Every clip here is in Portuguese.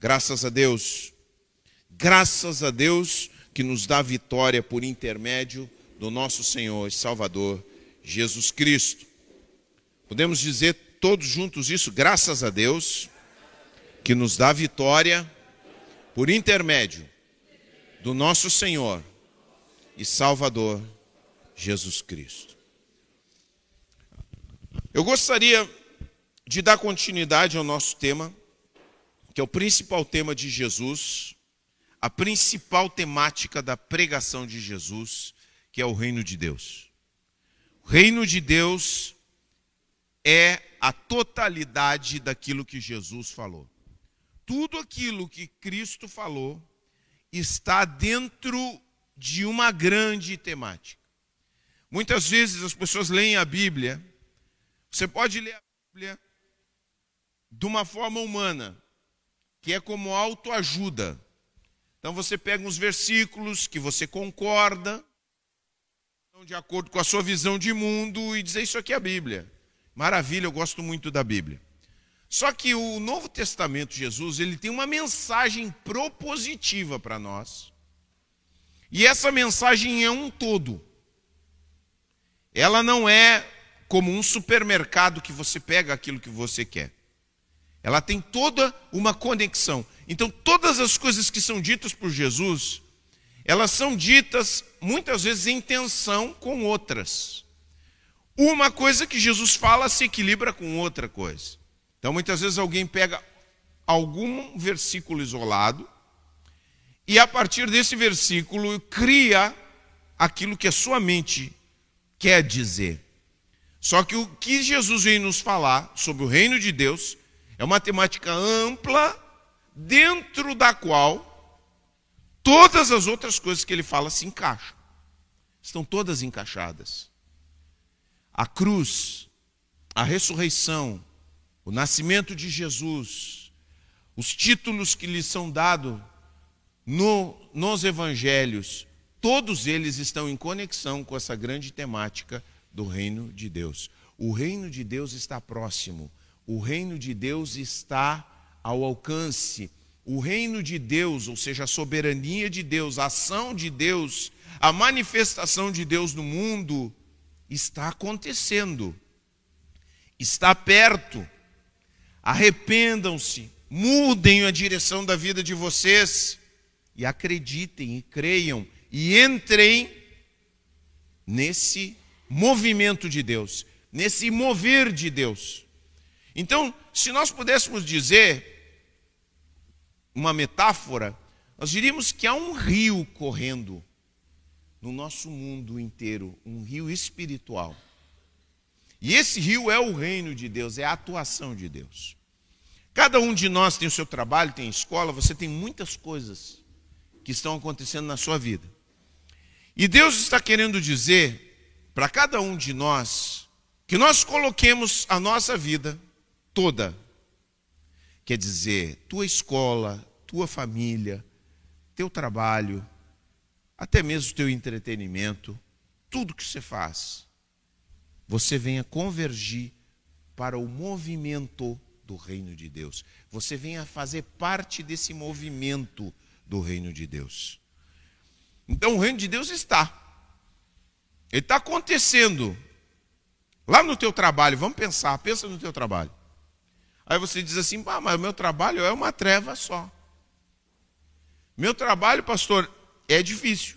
Graças a Deus. Graças a Deus que nos dá vitória por intermédio do nosso Senhor e Salvador Jesus Cristo. Podemos dizer todos juntos isso, graças a Deus, que nos dá vitória por intermédio do nosso Senhor e Salvador Jesus Cristo. Eu gostaria de dar continuidade ao nosso tema, que é o principal tema de Jesus, a principal temática da pregação de Jesus, que é o reino de Deus. O reino de Deus é a totalidade daquilo que Jesus falou. Tudo aquilo que Cristo falou está dentro de uma grande temática. Muitas vezes as pessoas leem a Bíblia, você pode ler a Bíblia de uma forma humana, que é como autoajuda. Então você pega uns versículos que você concorda, de acordo com a sua visão de mundo, e dizer isso aqui é a Bíblia. Maravilha, eu gosto muito da Bíblia. Só que o Novo Testamento, Jesus, ele tem uma mensagem propositiva para nós. E essa mensagem é um todo. Ela não é como um supermercado que você pega aquilo que você quer. Ela tem toda uma conexão. Então, todas as coisas que são ditas por Jesus, elas são ditas muitas vezes em tensão com outras. Uma coisa que Jesus fala se equilibra com outra coisa. Então, muitas vezes alguém pega algum versículo isolado e, a partir desse versículo, cria aquilo que a sua mente quer dizer. Só que o que Jesus vem nos falar sobre o reino de Deus é uma temática ampla, dentro da qual todas as outras coisas que ele fala se encaixam. Estão todas encaixadas. A cruz, a ressurreição, o nascimento de Jesus, os títulos que lhe são dados no, nos evangelhos, todos eles estão em conexão com essa grande temática do reino de Deus. O reino de Deus está próximo, o reino de Deus está ao alcance. O reino de Deus, ou seja, a soberania de Deus, a ação de Deus, a manifestação de Deus no mundo, está acontecendo, está perto. Arrependam-se, mudem a direção da vida de vocês e acreditem e creiam e entrem nesse movimento de Deus, nesse mover de Deus. Então, se nós pudéssemos dizer uma metáfora, nós diríamos que há um rio correndo no nosso mundo inteiro, um rio espiritual. E esse rio é o reino de Deus, é a atuação de Deus. Cada um de nós tem o seu trabalho, tem escola, você tem muitas coisas que estão acontecendo na sua vida. E Deus está querendo dizer para cada um de nós que nós coloquemos a nossa vida toda. Quer dizer, tua escola, tua família, teu trabalho, até mesmo teu entretenimento, tudo que você faz, você venha convergir para o movimento do reino de Deus. Você venha fazer parte desse movimento do reino de Deus. Então o reino de Deus está. Ele está acontecendo. Lá no teu trabalho, vamos pensar, pensa no teu trabalho. Aí você diz assim, ah, mas o meu trabalho é uma treva só. Meu trabalho, pastor, é difícil.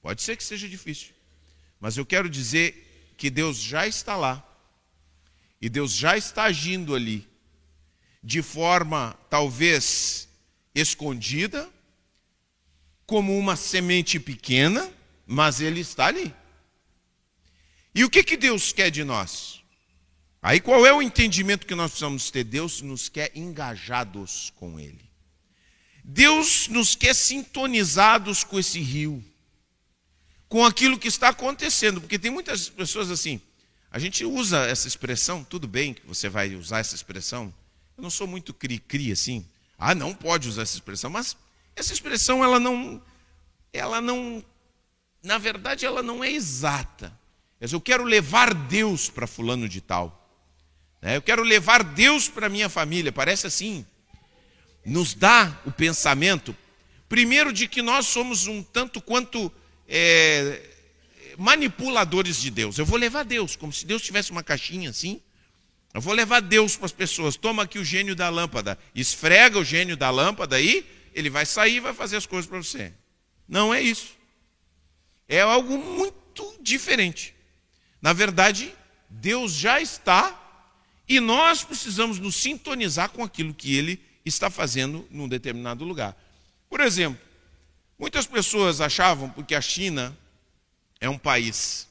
Pode ser que seja difícil. Mas eu quero dizer que Deus já está lá. E Deus já está agindo ali, de forma talvez escondida, como uma semente pequena, mas Ele está ali. E o que, que Deus quer de nós? Aí qual é o entendimento que nós precisamos ter? Deus nos quer engajados com Ele. Deus nos quer sintonizados com esse rio, com aquilo que está acontecendo, porque tem muitas pessoas assim, a gente usa essa expressão, tudo bem que você vai usar essa expressão. Eu não sou muito cri-cri assim. Ah, não pode usar essa expressão, mas essa expressão ela não ela não na verdade ela não é exata. Eu quero levar Deus para fulano de tal. Né? Eu quero levar Deus para minha família, parece assim. nos dá o pensamento, primeiro, de que nós somos um tanto quanto é, manipuladores de Deus. Eu vou levar Deus, como se Deus tivesse uma caixinha assim. Eu vou levar Deus para as pessoas. Toma aqui o gênio da lâmpada. Esfrega o gênio da lâmpada aí, ele vai sair e vai fazer as coisas para você. Não é isso. É algo muito diferente. Na verdade, Deus já está e nós precisamos nos sintonizar com aquilo que ele está fazendo num determinado lugar. Por exemplo, muitas pessoas achavam, porque a China é um país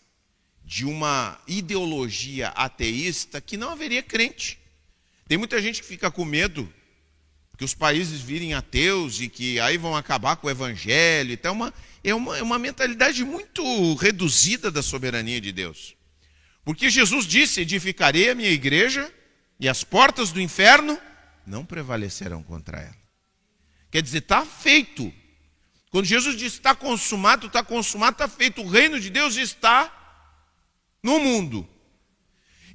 de uma ideologia ateísta, que não haveria crente. Tem muita gente que fica com medo que os países virem ateus e que aí vão acabar com o evangelho. Então, é uma, é uma, é uma mentalidade muito reduzida da soberania de Deus. Porque Jesus disse: Edificarei a minha igreja e as portas do inferno não prevalecerão contra ela. Quer dizer, está feito. Quando Jesus disse está consumado, está consumado, está feito. O reino de Deus está no mundo.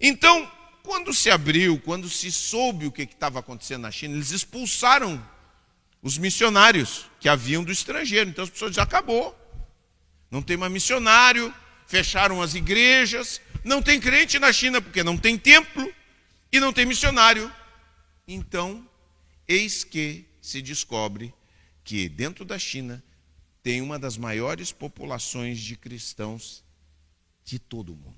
Então, quando se abriu, quando se soube o que estava acontecendo na China, eles expulsaram os missionários que haviam do estrangeiro. Então as pessoas dizem, acabou. Não tem mais missionário, fecharam as igrejas, não tem crente na China porque não tem templo e não tem missionário. Então, eis que se descobre que dentro da China tem uma das maiores populações de cristãos de todo o mundo.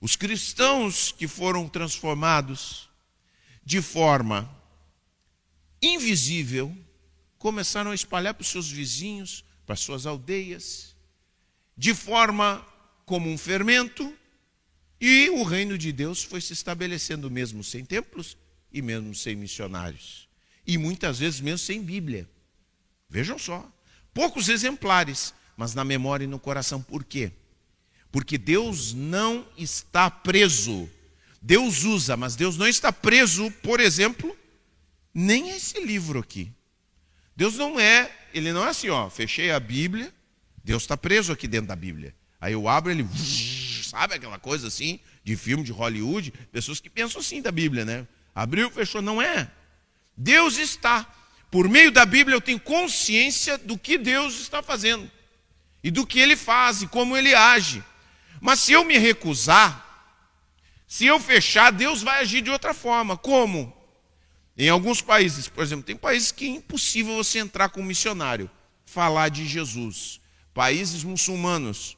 Os cristãos que foram transformados de forma invisível começaram a espalhar para os seus vizinhos, para as suas aldeias, de forma como um fermento, e o reino de Deus foi se estabelecendo mesmo sem templos e mesmo sem missionários. E muitas vezes mesmo sem Bíblia. Vejam só. Poucos exemplares, mas na memória e no coração. Por quê? Porque Deus não está preso. Deus usa, mas Deus não está preso, por exemplo, nem a esse livro aqui. Deus não é, ele não é assim, ó, fechei a Bíblia, Deus está preso aqui dentro da Bíblia. Aí eu abro ele, sabe aquela coisa assim, de filme de Hollywood, pessoas que pensam assim da Bíblia, né? Abriu, fechou, não é. Deus está. Por meio da Bíblia eu tenho consciência do que Deus está fazendo e do que ele faz e como ele age. Mas se eu me recusar, se eu fechar, Deus vai agir de outra forma. Como? Em alguns países, por exemplo, tem países que é impossível você entrar como missionário, falar de Jesus. Países muçulmanos,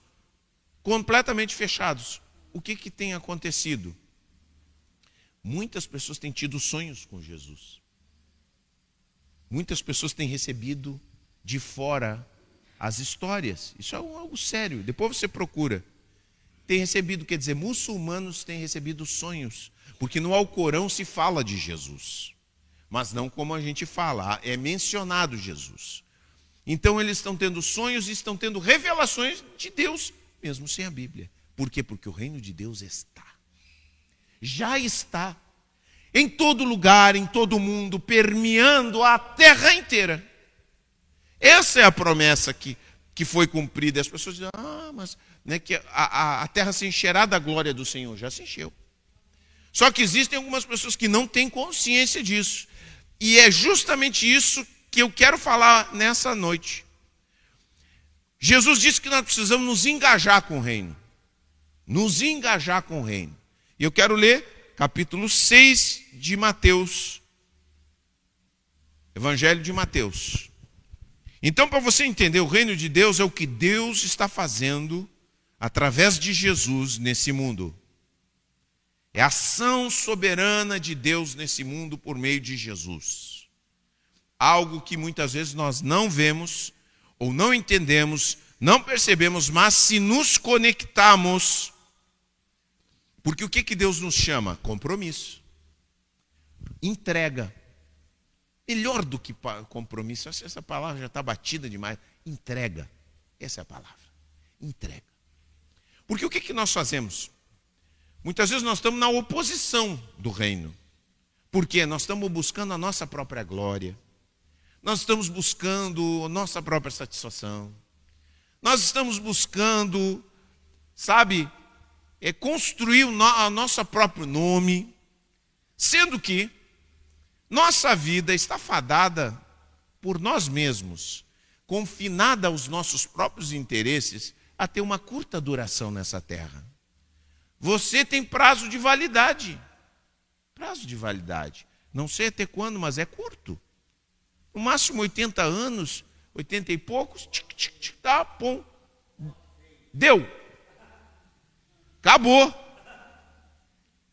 completamente fechados. O que, que tem acontecido? Muitas pessoas têm tido sonhos com Jesus. Muitas pessoas têm recebido de fora as histórias. Isso é algo sério. Depois você procura. Tem recebido, quer dizer, muçulmanos têm recebido sonhos. Porque no Alcorão se fala de Jesus. Mas não como a gente fala, é mencionado Jesus. Então eles estão tendo sonhos e estão tendo revelações de Deus, mesmo sem a Bíblia. Por quê? Porque o reino de Deus está. Já está em todo lugar, em todo mundo, permeando a terra inteira. Essa é a promessa que, que foi cumprida. As pessoas dizem, ah, mas né, que a, a, a terra se encherá da glória do Senhor. Já se encheu. Só que existem algumas pessoas que não têm consciência disso. E é justamente isso que eu quero falar nessa noite. Jesus disse que nós precisamos nos engajar com o reino. Nos engajar com o reino. E eu quero ler capítulo 6 de Mateus. Evangelho de Mateus. Então, para você entender, o reino de Deus é o que Deus está fazendo através de Jesus nesse mundo. É a ação soberana de Deus nesse mundo por meio de Jesus. Algo que muitas vezes nós não vemos ou não entendemos, não percebemos, mas se nos conectamos, porque o que, que Deus nos chama? Compromisso, entrega. Melhor do que compromisso, essa palavra já está batida demais. Entrega. Essa é a palavra. Entrega. Porque o que, que nós fazemos? Muitas vezes nós estamos na oposição do reino. Porque nós estamos buscando a nossa própria glória. Nós estamos buscando nossa própria satisfação. Nós estamos buscando, sabe, é construir o nosso próprio nome. Sendo que Nossa vida está fadada por nós mesmos, confinada aos nossos próprios interesses, a ter uma curta duração nessa terra. Você tem prazo de validade. Prazo de validade. Não sei até quando, mas é curto. No máximo 80 anos, 80 e poucos, tic, tic, tic, tá, pum. Deu. Acabou.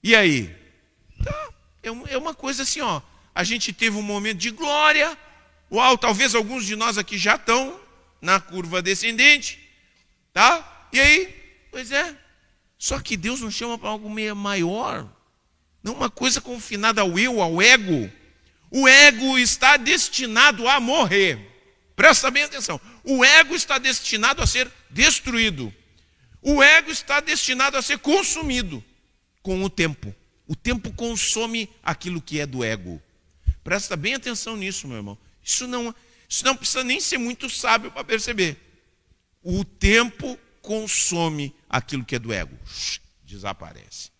E aí? Tá. É, é uma coisa assim, ó. A gente teve um momento de glória. Uau, talvez alguns de nós aqui já estão na curva descendente. Tá? E aí? Pois é. Só que Deus nos chama para algo meio maior. Não uma coisa confinada ao eu, ao ego. O ego está destinado a morrer. Presta bem atenção. O ego está destinado a ser destruído. O ego está destinado a ser consumido com o tempo. O tempo consome aquilo que é do ego. Presta bem atenção nisso, meu irmão. Isso não, isso não precisa nem ser muito sábio para perceber. O tempo consome aquilo que é do ego. Desaparece.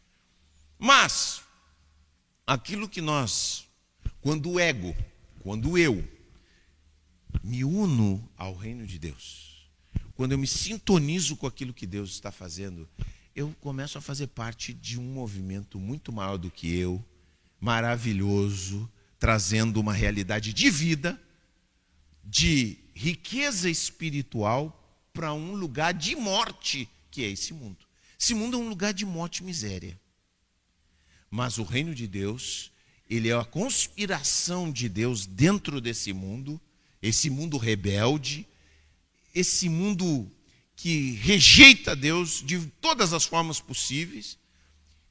Mas, aquilo que nós, quando o ego, quando eu me uno ao reino de Deus, quando eu me sintonizo com aquilo que Deus está fazendo, eu começo a fazer parte de um movimento muito maior do que eu, maravilhoso, trazendo uma realidade de vida, de riqueza espiritual para um lugar de morte, que é esse mundo. Esse mundo é um lugar de morte e miséria. Mas o reino de Deus, ele é a conspiração de Deus dentro desse mundo, esse mundo rebelde, esse mundo que rejeita Deus de todas as formas possíveis,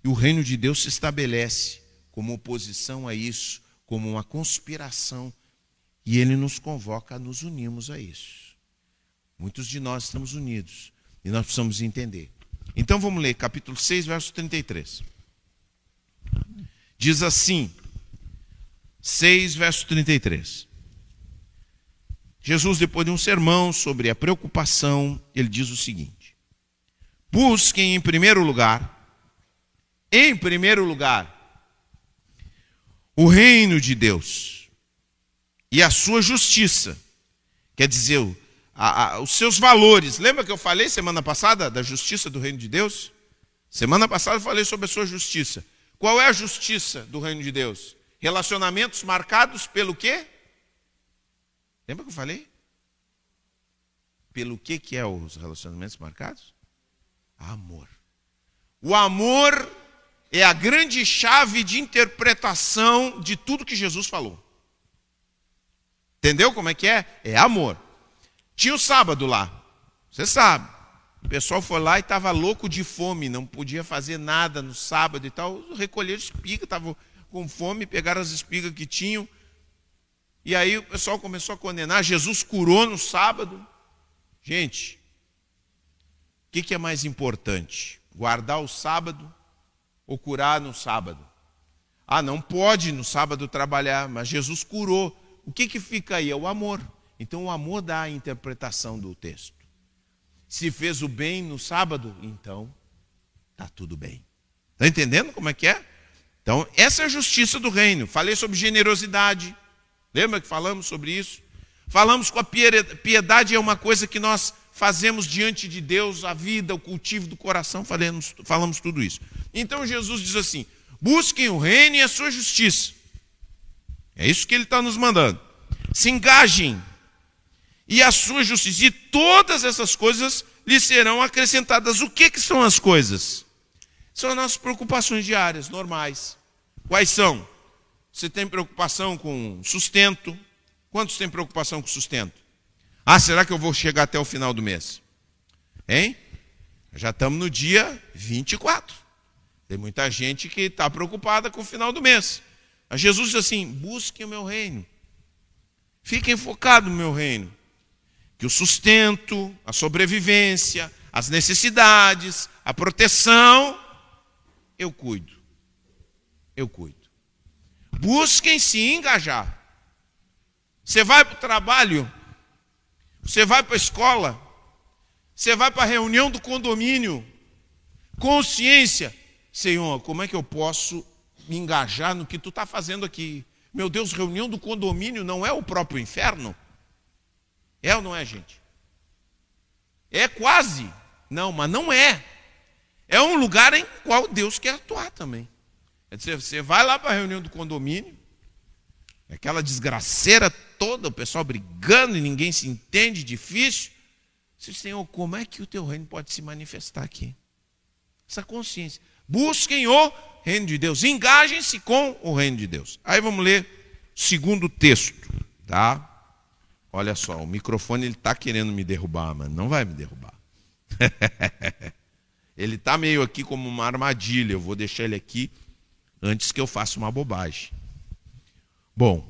e o reino de Deus se estabelece como oposição a isso, como uma conspiração, e ele nos convoca a nos unirmos a isso. Muitos de nós estamos unidos e nós precisamos entender. Então vamos ler capítulo 6, verso 33. Diz assim, 6, verso 33. Jesus, depois de um sermão sobre a preocupação, ele diz o seguinte: Busquem em primeiro lugar, em primeiro lugar, o reino de Deus e a sua justiça. Quer dizer, a, a, os seus valores. Lembra que eu falei semana passada da justiça do reino de Deus? Semana passada eu falei sobre a sua justiça. Qual é a justiça do reino de Deus? Relacionamentos marcados pelo quê? Lembra que eu falei? Pelo que, que é os relacionamentos marcados? Amor. O amor é a grande chave de interpretação de tudo que Jesus falou. Entendeu como é que é? É amor. Tinha o sábado lá, você sabe. O pessoal foi lá e estava louco de fome, não podia fazer nada no sábado e tal. Recolheram espiga, estavam com fome, pegaram as espigas que tinham, e aí o pessoal começou a condenar. Jesus curou no sábado. Gente, o que, que é mais importante? Guardar o sábado ou curar no sábado? Ah, não pode no sábado trabalhar, mas Jesus curou. O que, que fica aí? É o amor. Então o amor dá a interpretação do texto. Se fez o bem no sábado, então está tudo bem. Está entendendo como é que é? Então, essa é a justiça do reino. Falei sobre generosidade. Lembra que falamos sobre isso? Falamos com a piedade é uma coisa que nós fazemos diante de Deus, a vida, o cultivo do coração, falamos, falamos tudo isso. Então Jesus diz assim: busquem o reino e a sua justiça. É isso que ele está nos mandando. Se engajem e a sua justiça, e todas essas coisas lhe serão acrescentadas. O que, que são as coisas? São as nossas preocupações diárias, normais. Quais são? Você tem preocupação com sustento? Quantos têm preocupação com sustento? Ah, será que eu vou chegar até o final do mês? Hein? Já estamos no dia 24. Tem muita gente que está preocupada com o final do mês. Mas Jesus diz assim: busquem o meu reino. Fiquem focados no meu reino. Que o sustento, a sobrevivência, as necessidades, a proteção, eu cuido. Eu cuido. Busquem se engajar. Você vai para o trabalho, você vai para a escola, você vai para a reunião do condomínio. Consciência, Senhor, como é que eu posso me engajar no que tu está fazendo aqui? Meu Deus, reunião do condomínio não é o próprio inferno? É ou não é, gente? É quase. Não, mas não é. É um lugar em qual Deus quer atuar também. É dizer, você vai lá para a reunião do condomínio, aquela desgraceira toda, o pessoal brigando e ninguém se entende, difícil. Você diz, Senhor, como é que o teu reino pode se manifestar aqui? Essa consciência. Busquem o reino de Deus, engajem-se com o reino de Deus. Aí vamos ler o segundo texto, tá? Olha só, o microfone ele está querendo me derrubar, mas não vai me derrubar. ele está meio aqui como uma armadilha. Eu vou deixar ele aqui antes que eu faça uma bobagem. Bom,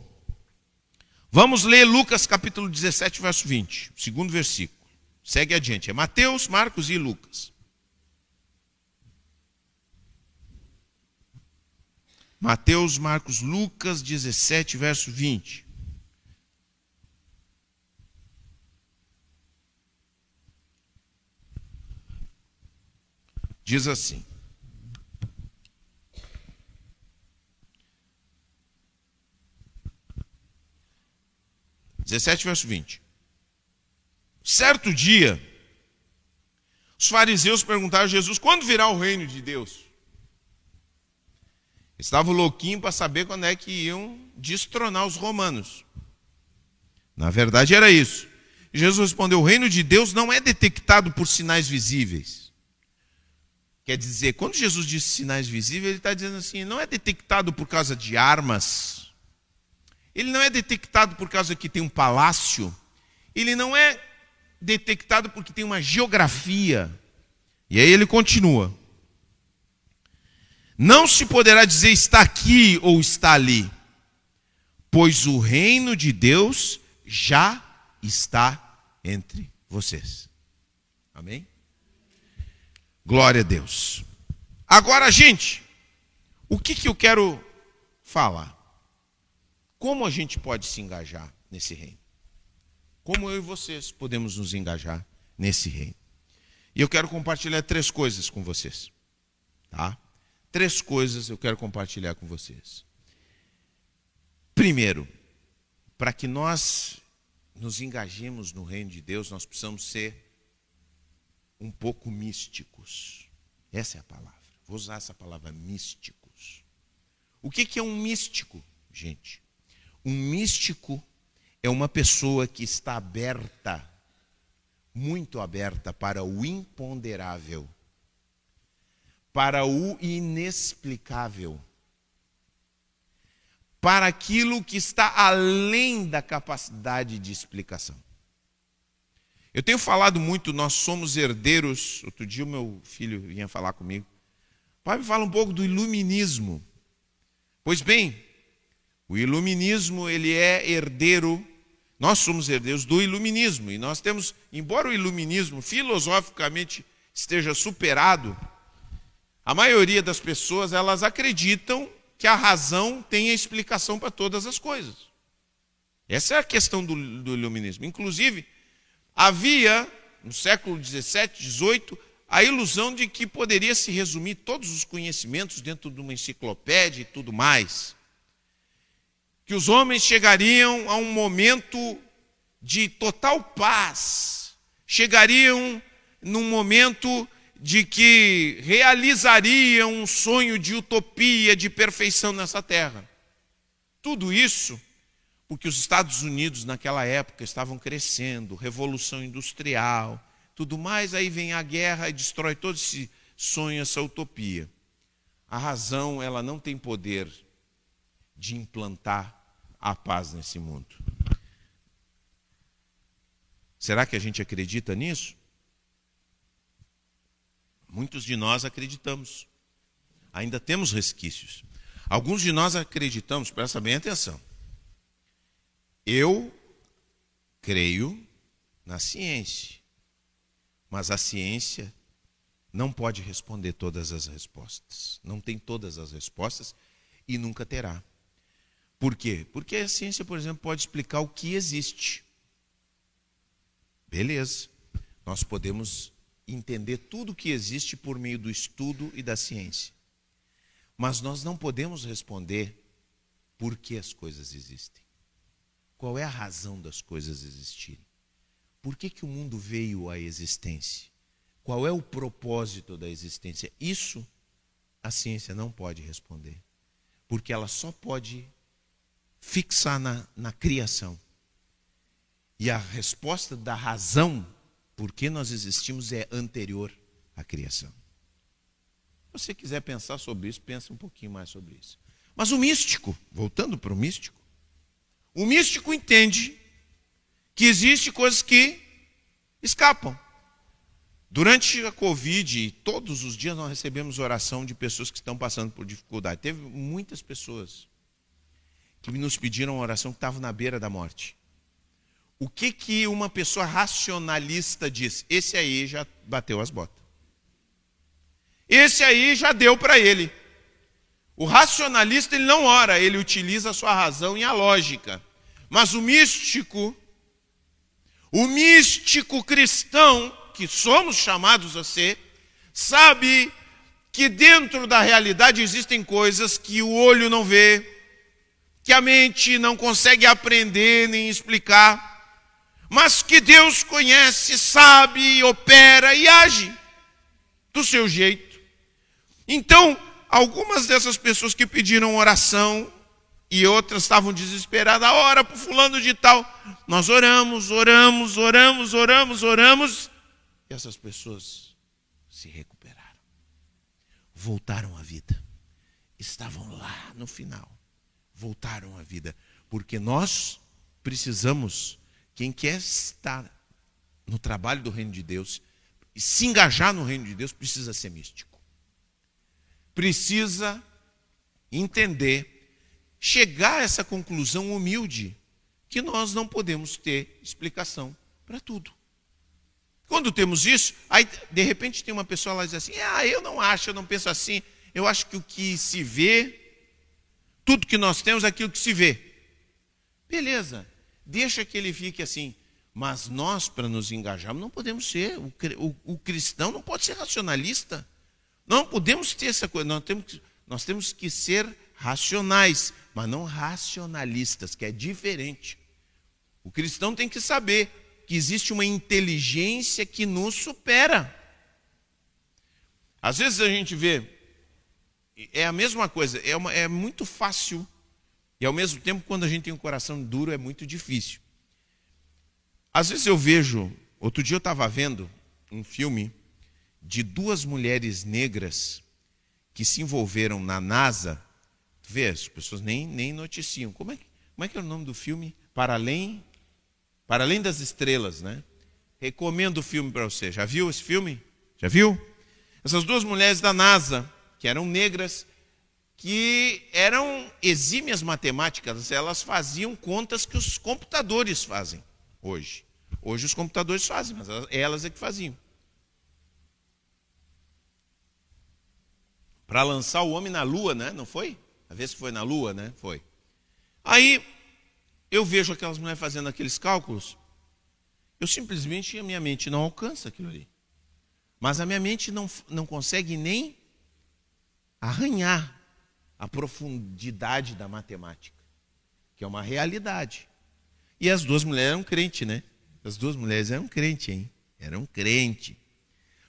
vamos ler Lucas capítulo 17, verso 20, segundo versículo. Segue adiante. É Mateus, Marcos e Lucas. Mateus, Marcos, Lucas 17, verso 20. Diz assim: 17, verso 20. Certo dia, os fariseus perguntaram a Jesus: quando virá o reino de Deus? Estavam louquinhos para saber quando é que iam destronar os romanos. Na verdade, era isso. Jesus respondeu: o reino de Deus não é detectado por sinais visíveis. Quer dizer, quando Jesus disse sinais visíveis, ele está dizendo assim: não é detectado por causa de armas, ele não é detectado por causa que tem um palácio. Ele não é detectado porque tem uma geografia. E aí ele continua. Não se poderá dizer está aqui ou está ali, pois o reino de Deus já está entre vocês. Amém? Glória a Deus. Agora, gente, o que, que eu quero falar? Como a gente pode se engajar nesse reino? Como eu e vocês podemos nos engajar nesse reino? E eu quero compartilhar três coisas com vocês. Tá? Três coisas eu quero compartilhar com vocês. Primeiro, para que nós nos engajemos no reino de Deus, nós precisamos ser um pouco místicos. Essa é a palavra. Vou usar essa palavra místicos. O que é um místico, gente? Um místico é uma pessoa que está aberta, muito aberta para o imponderável, para o inexplicável, para aquilo que está além da capacidade de explicação. Eu tenho falado muito, nós somos herdeiros. Outro dia o meu filho vinha falar comigo. Pai, me fala um pouco do iluminismo. Pois bem, o iluminismo, ele é herdeiro, nós somos herdeiros do iluminismo, e nós temos, embora o iluminismo filosoficamente esteja superado, a maioria das pessoas, elas acreditam que a razão tem a explicação para todas as coisas. Essa é a questão do, do iluminismo. Inclusive, havia, no século 17, 18, a ilusão de que poderia se resumir todos os conhecimentos dentro de uma enciclopédia e tudo mais que os homens chegariam a um momento de total paz, chegariam num momento de que realizariam um sonho de utopia, de perfeição nessa terra. Tudo isso porque os Estados Unidos naquela época estavam crescendo, revolução industrial, tudo mais, aí vem a guerra e destrói todo esse sonho, essa utopia. A razão, ela não tem poder de implantar a paz nesse mundo. Será que a gente acredita nisso? Muitos de nós acreditamos. Ainda temos resquícios. Alguns de nós acreditamos, presta bem atenção. Eu creio na ciência, mas a ciência não pode responder todas as respostas. Não tem todas as respostas e nunca terá. Por quê? Porque a ciência, por exemplo, pode explicar o que existe. Beleza. Nós podemos entender tudo o que existe por meio do estudo e da ciência. Mas nós não podemos responder por que as coisas existem. Qual é a razão das coisas existirem? Por que, que o mundo veio à existência? Qual é o propósito da existência? Isso a ciência não pode responder, porque ela só pode fixar na, na criação. E a resposta da razão por que nós existimos é anterior à criação. Se você quiser pensar sobre isso, pense um pouquinho mais sobre isso. Mas o místico, voltando para o místico, o místico entende que existe coisas que escapam. Durante a Covid, todos os dias nós recebemos oração de pessoas que estão passando por dificuldade. Teve muitas pessoas que nos pediram oração que estavam na beira da morte. O que que uma pessoa racionalista diz? Esse aí já bateu as botas. Esse aí já deu para ele. O racionalista ele não ora, ele utiliza a sua razão e a lógica. Mas o místico, o místico cristão, que somos chamados a ser, sabe que dentro da realidade existem coisas que o olho não vê, que a mente não consegue aprender nem explicar, mas que Deus conhece, sabe, opera e age do seu jeito. Então, algumas dessas pessoas que pediram oração e outras estavam desesperadas, ora para fulano de tal. Nós oramos, oramos, oramos, oramos, oramos, e essas pessoas se recuperaram. Voltaram à vida. Estavam lá no final. Voltaram à vida, porque nós precisamos, quem quer estar no trabalho do reino de Deus e se engajar no reino de Deus, precisa ser místico precisa entender, chegar a essa conclusão humilde, que nós não podemos ter explicação para tudo. Quando temos isso, aí de repente tem uma pessoa lá e diz assim: Ah, eu não acho, eu não penso assim. Eu acho que o que se vê, tudo que nós temos é aquilo que se vê. Beleza, deixa que ele fique assim. Mas nós, para nos engajarmos, não podemos ser. O, o, o cristão não pode ser racionalista. Não podemos ter essa coisa, nós temos, nós temos que ser racionais, mas não racionalistas, que é diferente. O cristão tem que saber que existe uma inteligência que nos supera. Às vezes a gente vê, é a mesma coisa, é, uma, é muito fácil, e ao mesmo tempo, quando a gente tem um coração duro, é muito difícil. Às vezes eu vejo, outro dia eu estava vendo um filme de duas mulheres negras que se envolveram na NASA. Vê, as pessoas nem, nem noticiam. Como é, como é que é o nome do filme? Para além, para além das estrelas, né? Recomendo o filme para você. Já viu esse filme? Já viu? Essas duas mulheres da NASA, que eram negras, que eram exímias matemáticas, elas faziam contas que os computadores fazem hoje. Hoje os computadores fazem, mas elas é que faziam. Para lançar o homem na lua, né? Não foi? A vez que foi na lua, né? Foi. Aí eu vejo aquelas mulheres fazendo aqueles cálculos, eu simplesmente a minha mente não alcança aquilo ali. Mas a minha mente não, não consegue nem arranhar a profundidade da matemática, que é uma realidade. E as duas mulheres eram crente, né? As duas mulheres eram crente, hein? Eram crente.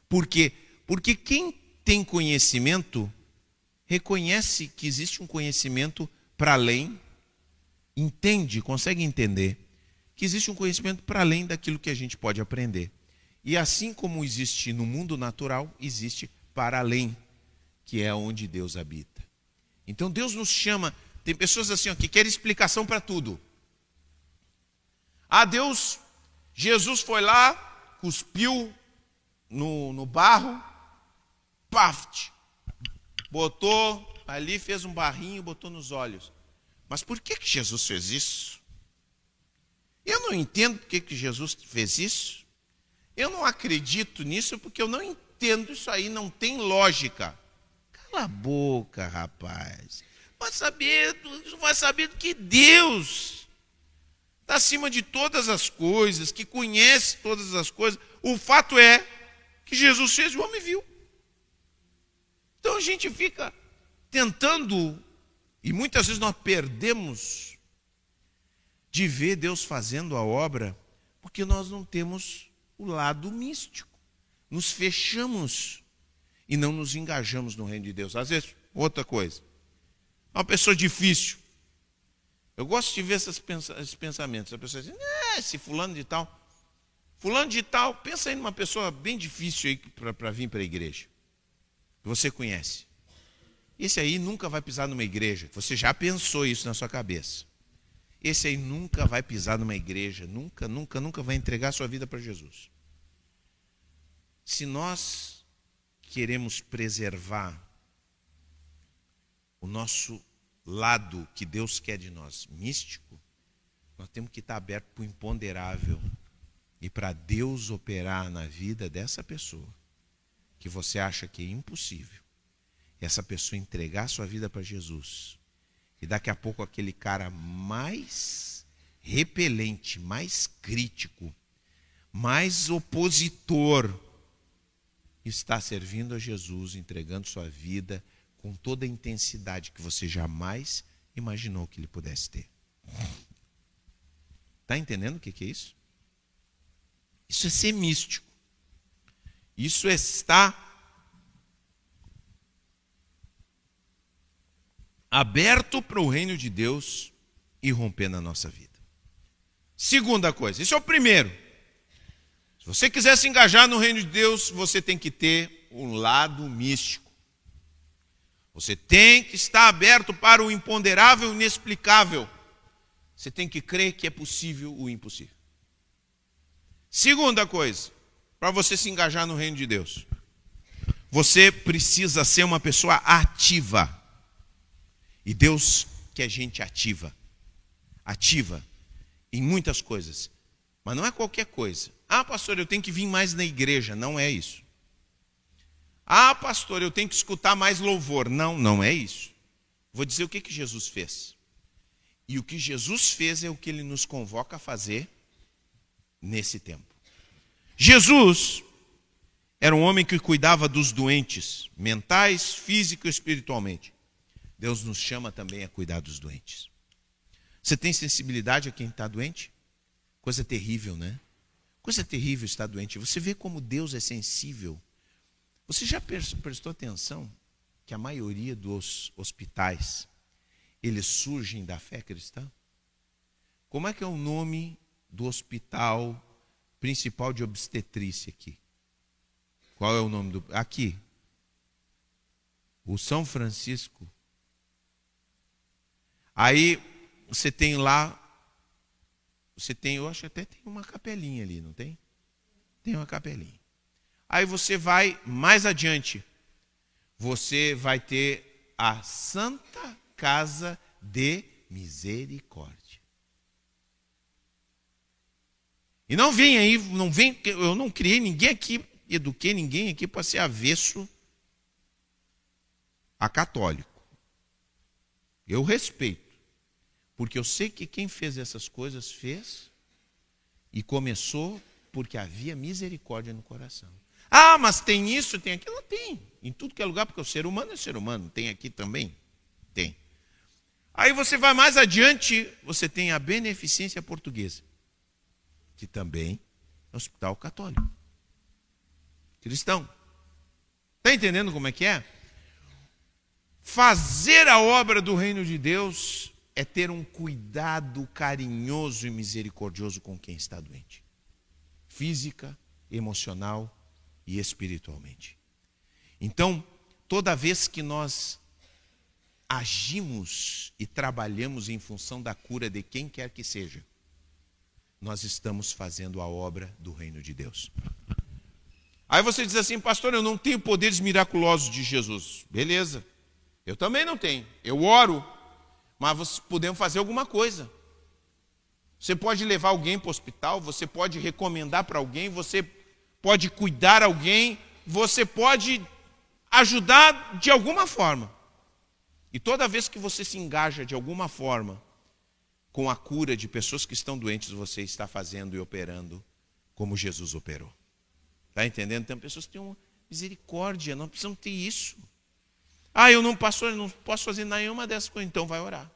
Por quê? Porque quem tem conhecimento reconhece que existe um conhecimento para além, entende, consegue entender que existe um conhecimento para além daquilo que a gente pode aprender. E assim como existe no mundo natural, existe para além, que é onde Deus habita. Então Deus nos chama, tem pessoas assim ó, que querem explicação para tudo. Ah, Deus, Jesus foi lá, cuspiu no, no barro, paft, botou ali, fez um barrinho, botou nos olhos. Mas por que, que Jesus fez isso? Eu não entendo por que, que Jesus fez isso. Eu não acredito nisso porque eu não entendo isso aí, não tem lógica. Cala a boca, rapaz. Vai saber, vai saber que Deus está acima de todas as coisas, que conhece todas as coisas. O fato é que Jesus fez e o homem viu. Então a gente fica tentando E muitas vezes nós perdemos de ver Deus fazendo a obra porque nós não temos o lado místico. Nos fechamos e não nos engajamos no reino de Deus. Às vezes, outra coisa. Uma pessoa difícil. Eu gosto de ver esses pensamentos. A pessoa diz, é, esse fulano de tal. Fulano de tal, pensa aí numa pessoa bem difícil para vir para a igreja. Você conhece. Esse aí nunca vai pisar numa igreja. Você já pensou isso na sua cabeça. Esse aí nunca vai pisar numa igreja, nunca, nunca, nunca vai entregar sua vida para Jesus. Se nós queremos preservar o nosso lado que Deus quer de nós, místico, nós temos que estar aberto para o imponderável e para Deus operar na vida dessa pessoa que você acha que é impossível. E essa pessoa entregar sua vida para Jesus. E daqui a pouco aquele cara mais repelente, mais crítico, mais opositor está servindo a Jesus, entregando sua vida com toda a intensidade que você jamais imaginou que ele pudesse ter. Está entendendo o que é isso? Isso é ser místico. Isso estar aberto para o reino de Deus e romper na nossa vida. Segunda coisa, isso é o primeiro. Se você quiser se engajar no reino de Deus, você tem que ter um lado místico. Você tem que estar aberto para o imponderável inexplicável. Você tem que crer que é possível o impossível. Segunda coisa, para você se engajar no reino de Deus, você precisa ser uma pessoa ativa. E Deus quer gente ativa. Ativa em muitas coisas. Mas não é qualquer coisa. Ah, pastor, eu tenho que vir mais na igreja. Não é isso. Ah, pastor, eu tenho que escutar mais louvor. Não, não é isso. Vou dizer o que, que Jesus fez. E o que Jesus fez é o que ele nos convoca a fazer nesse tempo. Jesus era um homem que cuidava dos doentes, mentais, físico e espiritualmente. Deus nos chama também a cuidar dos doentes. Você tem sensibilidade a quem está doente? Coisa terrível, né? Coisa terrível estar doente. Você vê como Deus é sensível você já prestou atenção que a maioria dos hospitais eles surgem da fé cristã? Como é que é o nome do hospital principal de obstetrícia aqui? Qual é o nome do aqui? O São Francisco. Aí você tem lá você tem, eu acho que até tem uma capelinha ali, não tem? Tem uma capelinha. Aí você vai mais adiante. Você vai ter a Santa Casa de Misericórdia. E não vem aí, não vem, eu não criei ninguém aqui, eduquei ninguém aqui para ser avesso a católico. Eu respeito, porque eu sei que quem fez essas coisas fez e começou porque havia misericórdia no coração. Ah, mas tem isso, tem aquilo? Tem. Em tudo que é lugar, porque o ser humano é ser humano. Tem aqui também? Tem. Aí você vai mais adiante, você tem a Beneficência Portuguesa, que também é um hospital católico. Cristão. Está entendendo como é que é? Fazer a obra do reino de Deus é ter um cuidado carinhoso e misericordioso com quem está doente. Física, emocional e espiritualmente. Então, toda vez que nós agimos e trabalhamos em função da cura de quem quer que seja, nós estamos fazendo a obra do reino de Deus. Aí você diz assim, pastor, eu não tenho poderes miraculosos de Jesus. Beleza, eu também não tenho. Eu oro, mas podemos fazer alguma coisa. Você pode levar alguém para o hospital, você pode recomendar para alguém, você pode cuidar alguém, você pode ajudar de alguma forma. E toda vez que você se engaja de alguma forma com a cura de pessoas que estão doentes, você está fazendo e operando como Jesus operou. Está entendendo? Tem pessoas que têm uma misericórdia, não precisam ter isso. Ah, eu não, pastor, não posso fazer nenhuma dessas coisas. Então vai orar.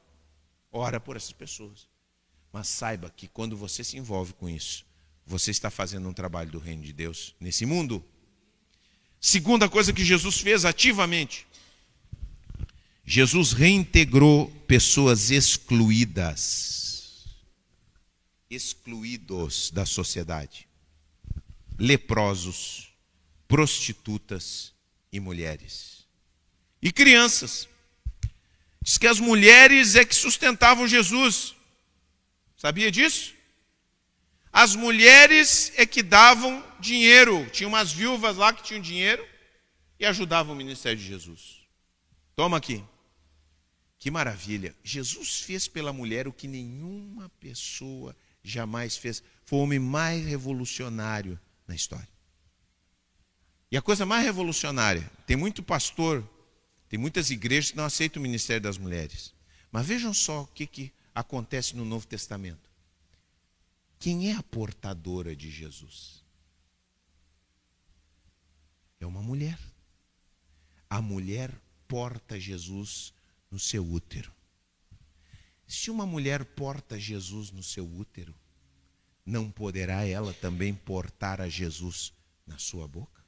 Ora por essas pessoas. Mas saiba que quando você se envolve com isso, você está fazendo um trabalho do reino de Deus nesse mundo. Segunda coisa que Jesus fez ativamente: Jesus reintegrou pessoas excluídas, excluídos da sociedade, leprosos, prostitutas e mulheres e crianças. Diz que as mulheres é que sustentavam Jesus. Sabia disso? As mulheres é que davam dinheiro. Tinha umas viúvas lá que tinham dinheiro e ajudavam o ministério de Jesus. Toma aqui. Que maravilha. Jesus fez pela mulher o que nenhuma pessoa jamais fez. Foi o homem mais revolucionário na história. E a coisa mais revolucionária, tem muito pastor tem muitas igrejas que não aceitam o ministério das mulheres. Mas vejam só o que, que acontece no Novo Testamento. Quem é a portadora de Jesus? É uma mulher. A mulher porta Jesus no seu útero. Se uma mulher porta Jesus no seu útero, não poderá ela também portar a Jesus na sua boca?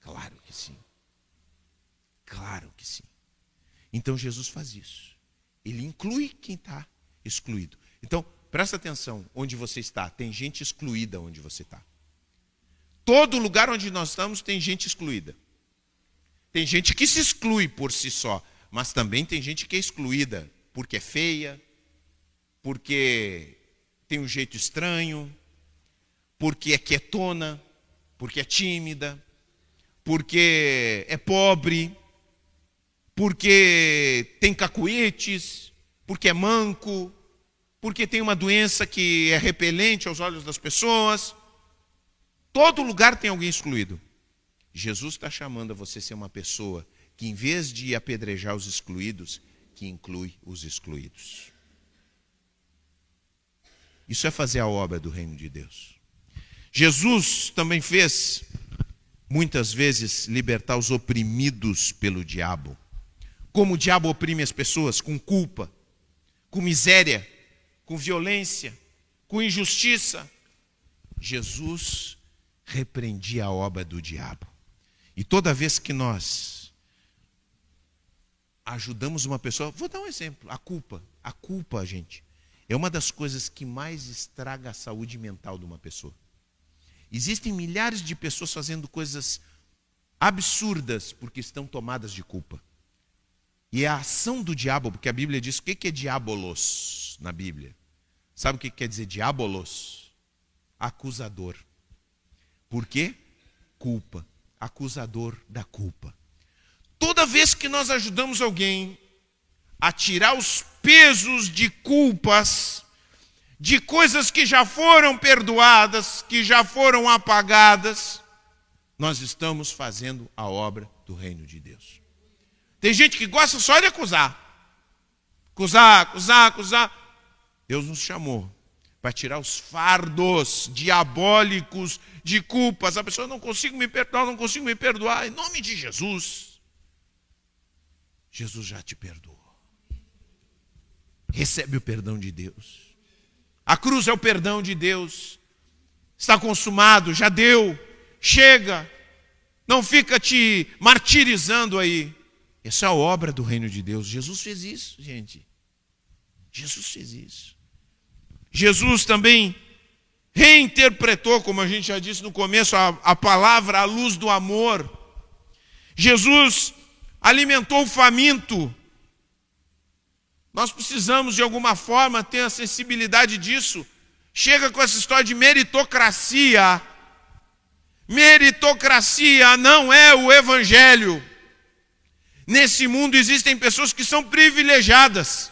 Claro que sim. Claro que sim. Então Jesus faz isso. Ele inclui quem está excluído. Então, presta atenção onde você está. Tem gente excluída onde você está. Todo lugar onde nós estamos tem gente excluída. Tem gente que se exclui por si só, mas também tem gente que é excluída porque é feia, porque tem um jeito estranho, porque é quietona, porque é tímida, porque é pobre, porque tem cacuetes, porque é manco, porque tem uma doença que é repelente aos olhos das pessoas. Todo lugar tem alguém excluído. Jesus está chamando a você ser uma pessoa que, em vez de apedrejar os excluídos, que inclui os excluídos. Isso é fazer a obra do reino de Deus. Jesus também fez, muitas vezes, libertar os oprimidos pelo diabo como o diabo oprime as pessoas com culpa, com miséria, com violência, com injustiça. Jesus repreendia a obra do diabo. E toda vez que nós ajudamos uma pessoa, vou dar um exemplo, a culpa. A culpa, gente, é uma das coisas que mais estraga a saúde mental de uma pessoa. Existem milhares de pessoas fazendo coisas absurdas porque estão tomadas de culpa. E é a ação do diabo, porque a Bíblia diz o que é diabolos na Bíblia. Sabe o que quer dizer diabolos? Acusador. Por quê? Culpa. Acusador da culpa. Vez que nós ajudamos alguém a tirar os pesos de culpas, de coisas que já foram perdoadas, que já foram apagadas, nós estamos fazendo a obra do reino de Deus. Tem gente que gosta só de acusar. Acusar, acusar, acusar. Deus nos chamou para tirar os fardos diabólicos de culpas. A pessoa não consigo me perdoar, não consigo me perdoar. Em nome de Jesus. Jesus já te perdoou. Recebe o perdão de Deus. A cruz é o perdão de Deus. Está consumado, já deu. Chega. Não fica te martirizando aí. Essa é a obra do reino de Deus. Jesus fez isso, gente. Jesus fez isso. Jesus também reinterpretou, como a gente já disse no começo, a, a palavra à luz do amor. Jesus alimentou o faminto. Nós precisamos, de alguma forma, ter a sensibilidade disso. Chega com essa história de meritocracia. Meritocracia não é o evangelho. Nesse mundo existem pessoas que são privilegiadas.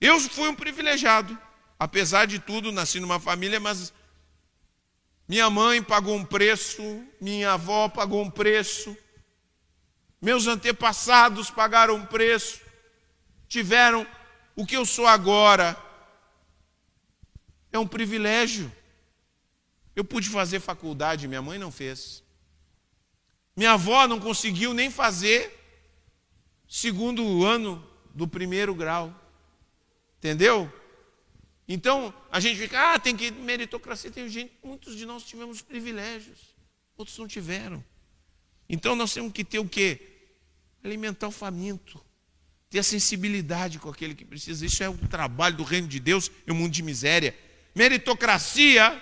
Eu fui um privilegiado. Apesar de tudo, nasci numa família, mas minha mãe pagou um preço, minha avó pagou um preço, meus antepassados pagaram preço, tiveram o que eu sou agora. É um privilégio. Eu pude fazer faculdade, minha mãe não fez. Minha avó não conseguiu nem fazer segundo ano do primeiro grau. Entendeu? Então, a gente fica, ah, tem que meritocracia, tem gente, muitos de nós tivemos privilégios, outros não tiveram. Então nós temos que ter o quê? Alimentar o faminto, ter a sensibilidade com aquele que precisa. Isso é o trabalho do reino de Deus e o mundo de miséria. Meritocracia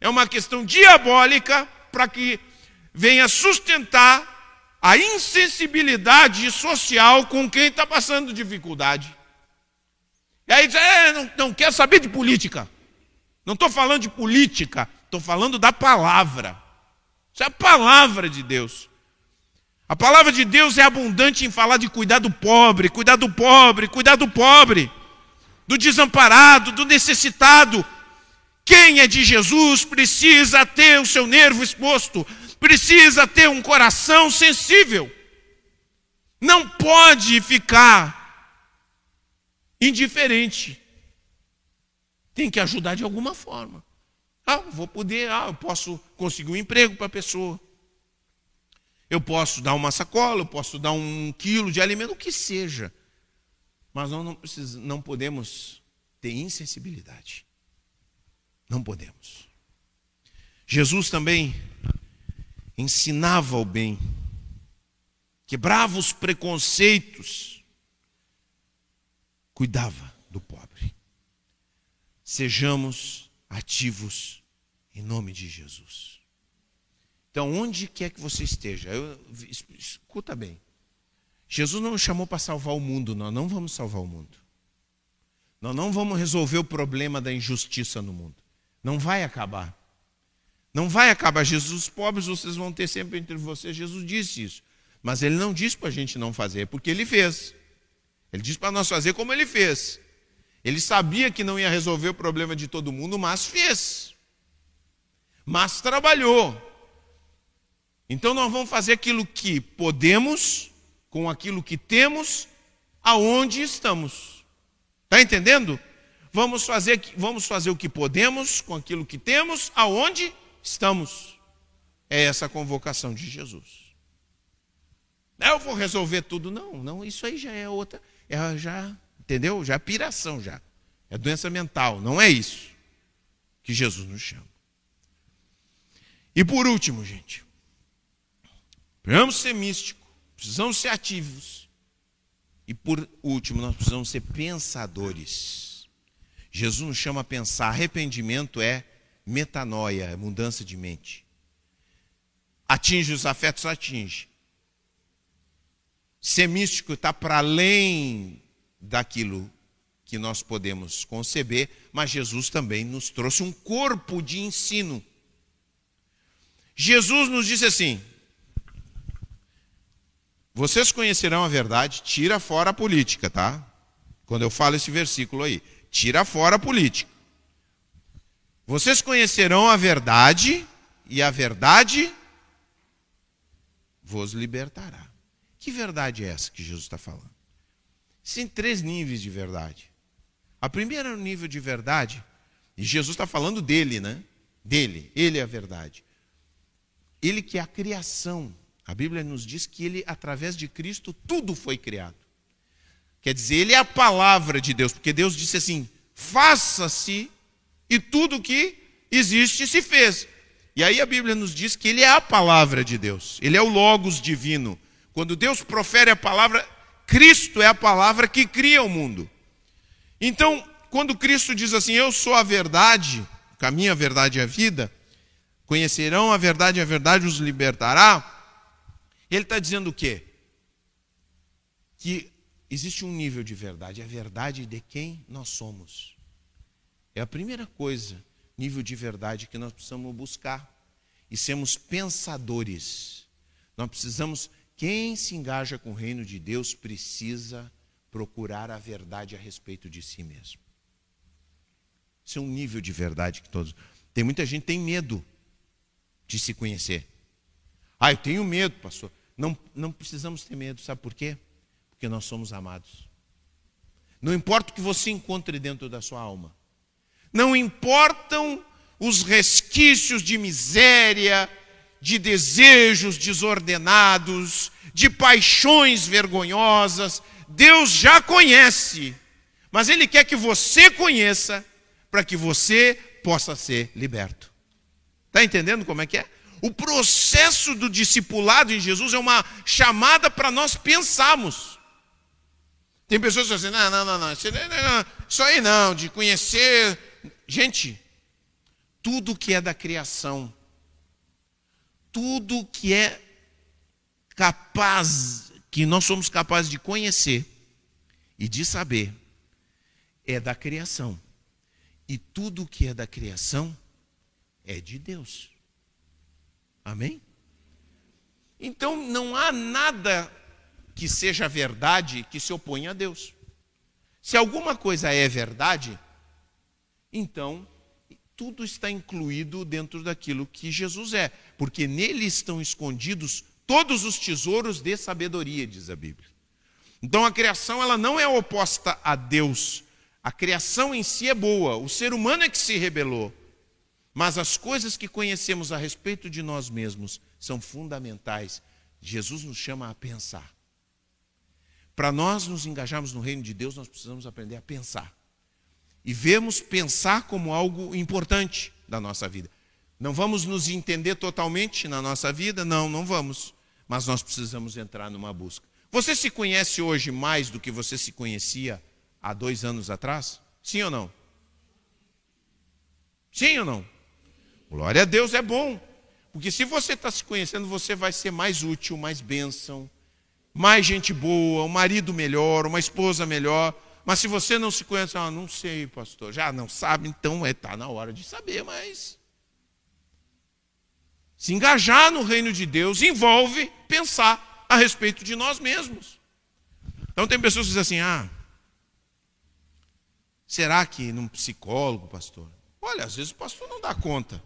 é uma questão diabólica para que venha sustentar a insensibilidade social com quem está passando dificuldade. E aí diz, é, não, não quer saber de política. Não estou falando de política, estou falando da palavra. Isso é a palavra de Deus. A palavra de Deus é abundante em falar de cuidar do pobre, cuidar do pobre, cuidar do pobre, do desamparado, do necessitado. Quem é de Jesus precisa ter o seu nervo exposto, precisa ter um coração sensível. Não pode ficar indiferente. Tem que ajudar de alguma forma. Ah, vou poder, ah, eu posso conseguir um emprego para a pessoa. Eu posso dar uma sacola, eu posso dar um quilo de alimento, o que seja. Mas nós não, precisamos, não podemos ter insensibilidade. Não podemos. Jesus também ensinava o bem, quebrava os preconceitos, cuidava do pobre. Sejamos ativos em nome de Jesus. Então, onde quer que você esteja, eu, escuta bem. Jesus não nos chamou para salvar o mundo, nós não vamos salvar o mundo. Nós não vamos resolver o problema da injustiça no mundo. Não vai acabar. Não vai acabar. Jesus, os pobres vocês vão ter sempre entre vocês. Jesus disse isso. Mas ele não disse para a gente não fazer, porque ele fez. Ele disse para nós fazer como ele fez. Ele sabia que não ia resolver o problema de todo mundo, mas fez. Mas trabalhou. Então nós vamos fazer aquilo que podemos, com aquilo que temos, aonde estamos. Está entendendo? Vamos fazer, vamos fazer o que podemos com aquilo que temos, aonde estamos. É essa a convocação de Jesus. Eu vou resolver tudo. Não, não, isso aí já é outra. É já, entendeu? Já é piração já. É doença mental, não é isso que Jesus nos chama. E por último, gente, precisamos ser místicos, precisamos ser ativos. E por último, nós precisamos ser pensadores. Jesus nos chama a pensar. Arrependimento é metanoia, é mudança de mente. Atinge os afetos, atinge. Ser místico está para além daquilo que nós podemos conceber, mas Jesus também nos trouxe um corpo de ensino. Jesus nos disse assim: Vocês conhecerão a verdade, tira fora a política, tá? Quando eu falo esse versículo aí, tira fora a política. Vocês conhecerão a verdade, e a verdade vos libertará. Que verdade é essa que Jesus está falando? Tem três níveis de verdade. A primeira nível de verdade, e Jesus está falando dele, né? Dele, ele é a verdade. Ele que é a criação. A Bíblia nos diz que ele, através de Cristo, tudo foi criado. Quer dizer, ele é a palavra de Deus, porque Deus disse assim: faça-se, e tudo que existe se fez. E aí a Bíblia nos diz que ele é a palavra de Deus, ele é o Logos divino. Quando Deus profere a palavra, Cristo é a palavra que cria o mundo. Então, quando Cristo diz assim: Eu sou a verdade, o caminho, a verdade e a vida, conhecerão a verdade e a verdade os libertará. Ele está dizendo o quê? Que existe um nível de verdade, a verdade de quem nós somos. É a primeira coisa, nível de verdade que nós precisamos buscar e sermos pensadores. Nós precisamos, quem se engaja com o reino de Deus precisa procurar a verdade a respeito de si mesmo. Isso é um nível de verdade que todos. Tem muita gente que tem medo de se conhecer. Ah, eu tenho medo, pastor. Não, não precisamos ter medo, sabe por quê? Porque nós somos amados. Não importa o que você encontre dentro da sua alma. Não importam os resquícios de miséria, de desejos desordenados, de paixões vergonhosas. Deus já conhece, mas Ele quer que você conheça para que você possa ser liberto. Está entendendo como é que é? O processo do discipulado em Jesus é uma chamada para nós pensarmos. Tem pessoas que dizem não, não, não, não, isso aí não, de conhecer. Gente, tudo que é da criação, tudo que é capaz, que nós somos capazes de conhecer e de saber, é da criação. E tudo que é da criação é de Deus. Amém? Então não há nada que seja verdade que se oponha a Deus. Se alguma coisa é verdade, então tudo está incluído dentro daquilo que Jesus é, porque nele estão escondidos todos os tesouros de sabedoria, diz a Bíblia. Então a criação ela não é oposta a Deus. A criação em si é boa, o ser humano é que se rebelou. Mas as coisas que conhecemos a respeito de nós mesmos são fundamentais. Jesus nos chama a pensar. Para nós nos engajarmos no reino de Deus, nós precisamos aprender a pensar. E vemos pensar como algo importante da nossa vida. Não vamos nos entender totalmente na nossa vida? Não, não vamos. Mas nós precisamos entrar numa busca. Você se conhece hoje mais do que você se conhecia há dois anos atrás? Sim ou não? Sim ou não? Glória a Deus, é bom. Porque se você está se conhecendo, você vai ser mais útil, mais bênção, mais gente boa, um marido melhor, uma esposa melhor. Mas se você não se conhece, ah, não sei, pastor, já não sabe, então está é, tá na hora de saber, mas. Se engajar no reino de Deus envolve pensar a respeito de nós mesmos. Então tem pessoas que dizem assim: ah, será que num psicólogo, pastor? Olha, às vezes o pastor não dá conta.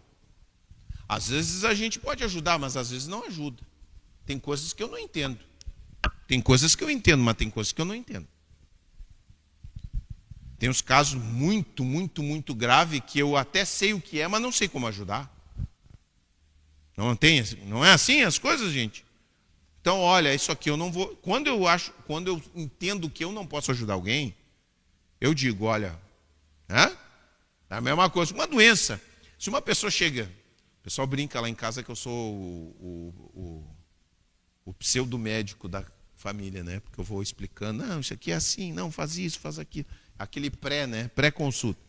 Às vezes a gente pode ajudar, mas às vezes não ajuda. Tem coisas que eu não entendo. Tem coisas que eu entendo, mas tem coisas que eu não entendo. Tem uns casos muito, muito, muito graves que eu até sei o que é, mas não sei como ajudar. Não tem, não é assim as coisas, gente? Então, olha, isso aqui eu não vou. Quando eu acho, quando eu entendo que eu não posso ajudar alguém, eu digo, olha, é a mesma coisa, uma doença. Se uma pessoa chega, o pessoal brinca lá em casa que eu sou o, o, o, o pseudo médico da família, né? Porque eu vou explicando, não, isso aqui é assim, não, faz isso, faz aquilo. Aquele pré, né? Pré-consulta.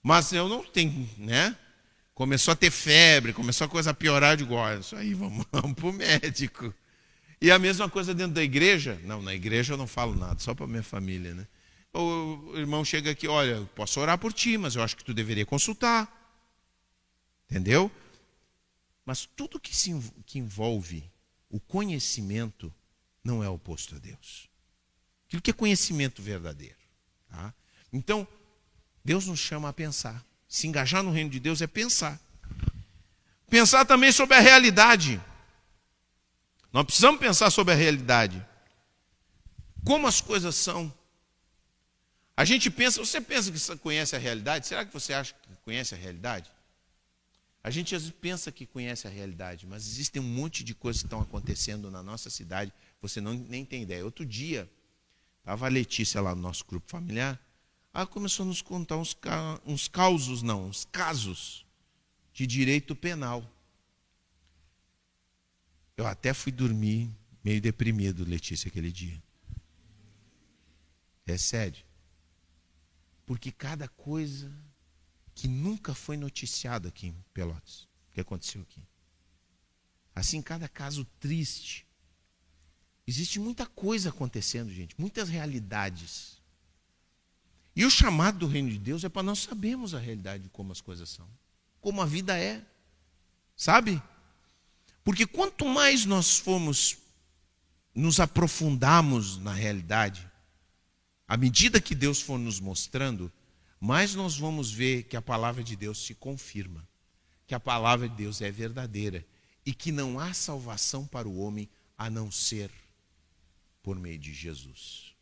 Mas eu não tenho, né? Começou a ter febre, começou a coisa a piorar, de igual, isso aí, vamos, vamos para o médico. E a mesma coisa dentro da igreja? Não, na igreja eu não falo nada, só para minha família, né? O irmão chega aqui, olha, posso orar por ti, mas eu acho que tu deveria consultar. Entendeu? Mas tudo que, se, que envolve o conhecimento não é oposto a Deus. Aquilo que é conhecimento verdadeiro. Tá? Então, Deus nos chama a pensar. Se engajar no reino de Deus é pensar. Pensar também sobre a realidade. Nós precisamos pensar sobre a realidade. Como as coisas são. A gente pensa, você pensa que conhece a realidade? Será que você acha que conhece a realidade? A gente às vezes pensa que conhece a realidade, mas existem um monte de coisas que estão acontecendo na nossa cidade você não, nem tem ideia. Outro dia, estava a Letícia lá no nosso grupo familiar. Ela começou a nos contar uns, uns causos, não, uns casos de direito penal. Eu até fui dormir meio deprimido, Letícia, aquele dia. É sério. Porque cada coisa que nunca foi noticiada aqui em Pelotas, que aconteceu aqui. Assim, cada caso triste Existe muita coisa acontecendo, gente, muitas realidades. E o chamado do reino de Deus é para nós sabermos a realidade de como as coisas são, como a vida é. Sabe? Porque quanto mais nós formos nos aprofundarmos na realidade, à medida que Deus for nos mostrando, mais nós vamos ver que a palavra de Deus se confirma, que a palavra de Deus é verdadeira e que não há salvação para o homem a não ser por meio de Jesus.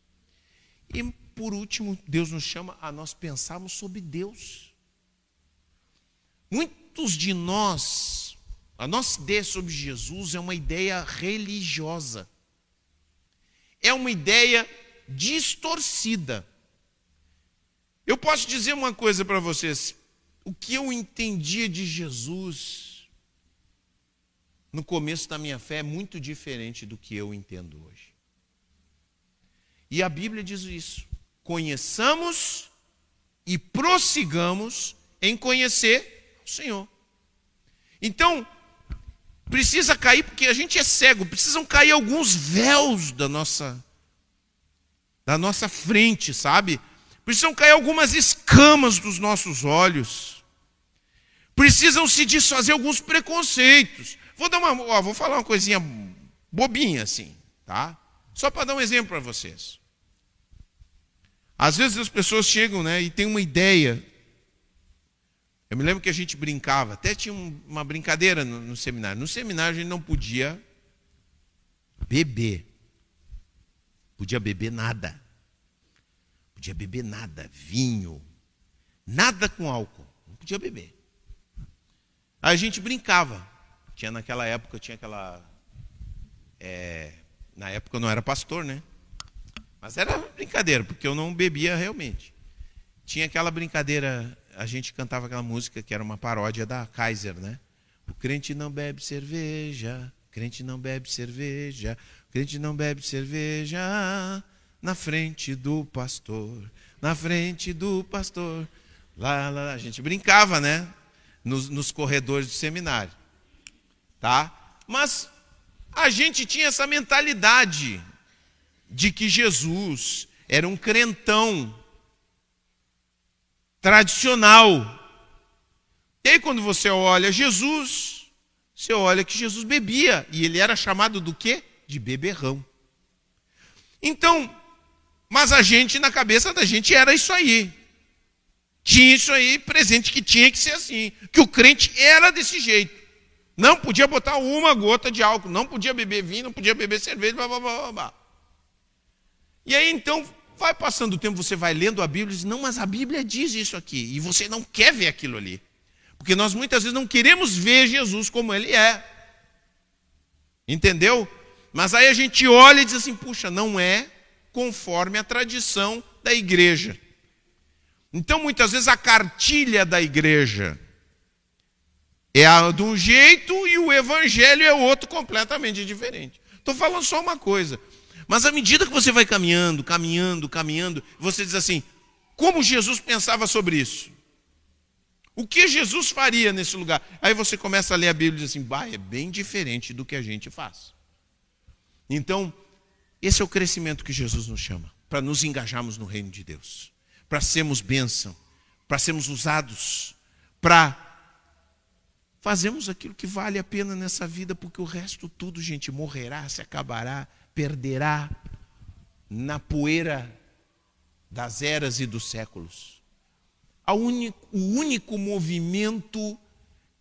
E por último, Deus nos chama a nós pensarmos sobre Deus. Muitos de nós, a nossa ideia sobre Jesus é uma ideia religiosa. É uma ideia distorcida. Eu posso dizer uma coisa para vocês. O que eu entendia de Jesus no começo da minha fé é muito diferente do que eu entendo hoje. E a Bíblia diz isso. Conheçamos e prossigamos em conhecer o Senhor. Então, precisa cair, porque a gente é cego, precisam cair alguns véus da nossa da nossa frente, sabe? Precisam cair algumas escamas dos nossos olhos. Precisam se desfazer alguns preconceitos. Vou dar uma, ó, vou falar uma coisinha bobinha assim, tá? Só para dar um exemplo para vocês. Às vezes as pessoas chegam, né, e tem uma ideia. Eu me lembro que a gente brincava, até tinha uma brincadeira no, no seminário. No seminário a gente não podia beber. Podia beber nada podia beber nada, vinho, nada com álcool, não podia beber. Aí a gente brincava. Tinha naquela época, tinha aquela. É, na época eu não era pastor, né? Mas era brincadeira, porque eu não bebia realmente. Tinha aquela brincadeira, a gente cantava aquela música que era uma paródia da Kaiser, né? O crente não bebe cerveja, crente não bebe cerveja, crente não bebe cerveja, na frente do pastor, na frente do pastor. Lá, lá, a gente brincava, né? Nos, nos corredores do seminário. Tá? Mas a gente tinha essa mentalidade de que Jesus era um crentão tradicional. E aí, quando você olha Jesus, você olha que Jesus bebia. E ele era chamado do quê? De beberrão. Então, mas a gente, na cabeça da gente, era isso aí. Tinha isso aí presente, que tinha que ser assim. Que o crente era desse jeito. Não podia botar uma gota de álcool, não podia beber vinho, não podia beber cerveja, blá, blá, blá, blá. E aí então, vai passando o tempo, você vai lendo a Bíblia e diz, não, mas a Bíblia diz isso aqui. E você não quer ver aquilo ali. Porque nós muitas vezes não queremos ver Jesus como ele é. Entendeu? Mas aí a gente olha e diz assim, puxa, não é conforme a tradição da igreja. Então, muitas vezes, a cartilha da igreja é de um jeito e o evangelho é outro completamente diferente. Estou falando só uma coisa. Mas à medida que você vai caminhando, caminhando, caminhando, você diz assim: como Jesus pensava sobre isso? O que Jesus faria nesse lugar? Aí você começa a ler a Bíblia e diz assim: bah, é bem diferente do que a gente faz. Então, esse é o crescimento que Jesus nos chama, para nos engajarmos no reino de Deus, para sermos bênção, para sermos usados, para fazermos aquilo que vale a pena nessa vida, porque o resto tudo, gente, morrerá, se acabará, perderá na poeira das eras e dos séculos. Único, o único movimento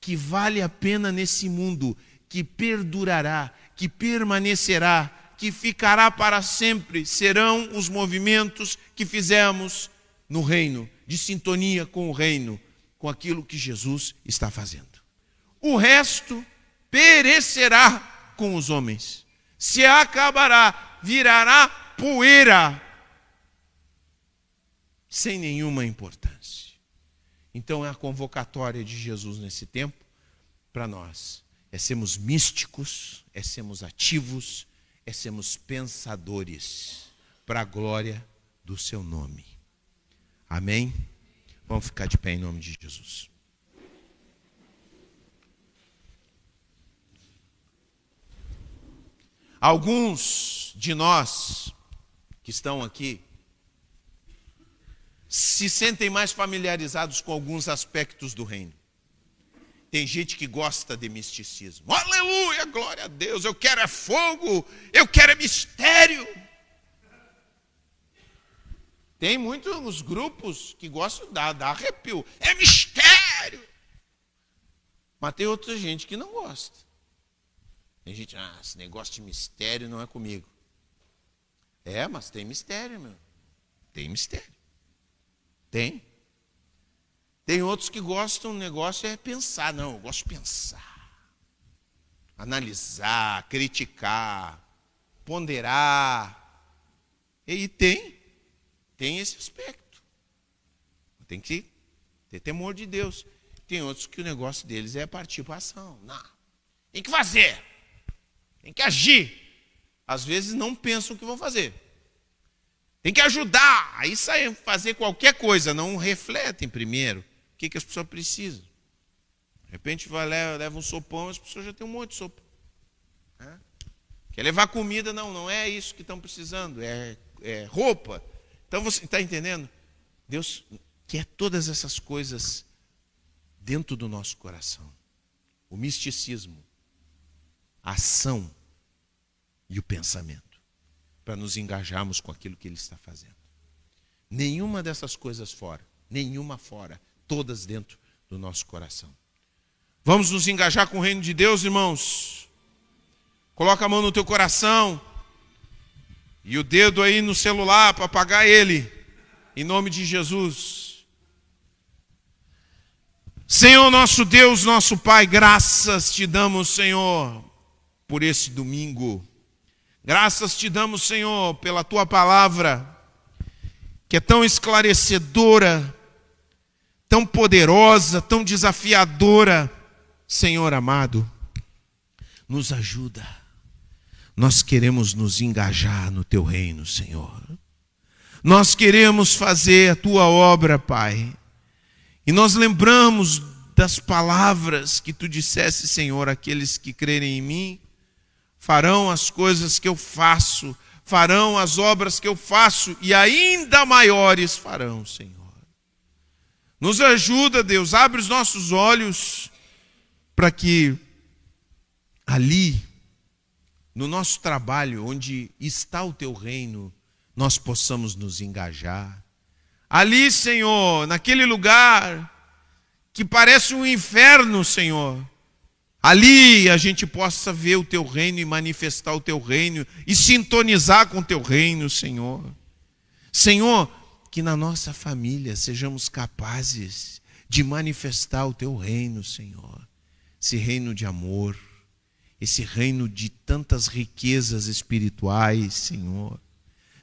que vale a pena nesse mundo, que perdurará, que permanecerá, que ficará para sempre serão os movimentos que fizemos no reino, de sintonia com o reino, com aquilo que Jesus está fazendo. O resto perecerá com os homens, se acabará, virará poeira, sem nenhuma importância. Então é a convocatória de Jesus nesse tempo para nós. É sermos místicos, é sermos ativos, é sermos pensadores para a glória do seu nome. Amém? Vamos ficar de pé em nome de Jesus. Alguns de nós que estão aqui se sentem mais familiarizados com alguns aspectos do reino. Tem gente que gosta de misticismo. Aleluia, glória a Deus. Eu quero é fogo, eu quero é mistério. Tem muitos grupos que gostam dar, dar arrepio. É mistério. Mas tem outra gente que não gosta. Tem gente, ah, esse negócio de mistério não é comigo. É, mas tem mistério, meu. Tem mistério. Tem. Tem outros que gostam, o negócio é pensar. Não, eu gosto de pensar. analisar, criticar, ponderar. E tem, tem esse aspecto. Tem que ter temor de Deus. Tem outros que o negócio deles é partir para ação. Não. Tem que fazer. Tem que agir. Às vezes não pensam o que vão fazer. Tem que ajudar. Aí saem fazer qualquer coisa, não refletem primeiro que, que as pessoas precisam. De repente vai, leva, leva um sopão, as pessoas já têm um monte de sopa. Quer levar comida? Não, não é isso que estão precisando, é, é roupa. Então você está entendendo? Deus quer todas essas coisas dentro do nosso coração. O misticismo, a ação e o pensamento, para nos engajarmos com aquilo que Ele está fazendo. Nenhuma dessas coisas fora, nenhuma fora, todas dentro do nosso coração. Vamos nos engajar com o reino de Deus, irmãos. Coloca a mão no teu coração e o dedo aí no celular para apagar ele, em nome de Jesus. Senhor nosso Deus, nosso Pai, graças te damos, Senhor, por esse domingo. Graças te damos, Senhor, pela tua palavra, que é tão esclarecedora, tão poderosa, tão desafiadora Senhor amado, nos ajuda. Nós queremos nos engajar no teu reino, Senhor. Nós queremos fazer a tua obra, Pai. E nós lembramos das palavras que tu disseste, Senhor, aqueles que crerem em mim farão as coisas que eu faço, farão as obras que eu faço e ainda maiores farão, Senhor. Nos ajuda, Deus, abre os nossos olhos para que ali, no nosso trabalho, onde está o teu reino, nós possamos nos engajar. Ali, Senhor, naquele lugar que parece um inferno, Senhor, ali a gente possa ver o teu reino e manifestar o teu reino e sintonizar com o teu reino, Senhor. Senhor, que na nossa família sejamos capazes de manifestar o teu reino, Senhor esse reino de amor, esse reino de tantas riquezas espirituais, Senhor.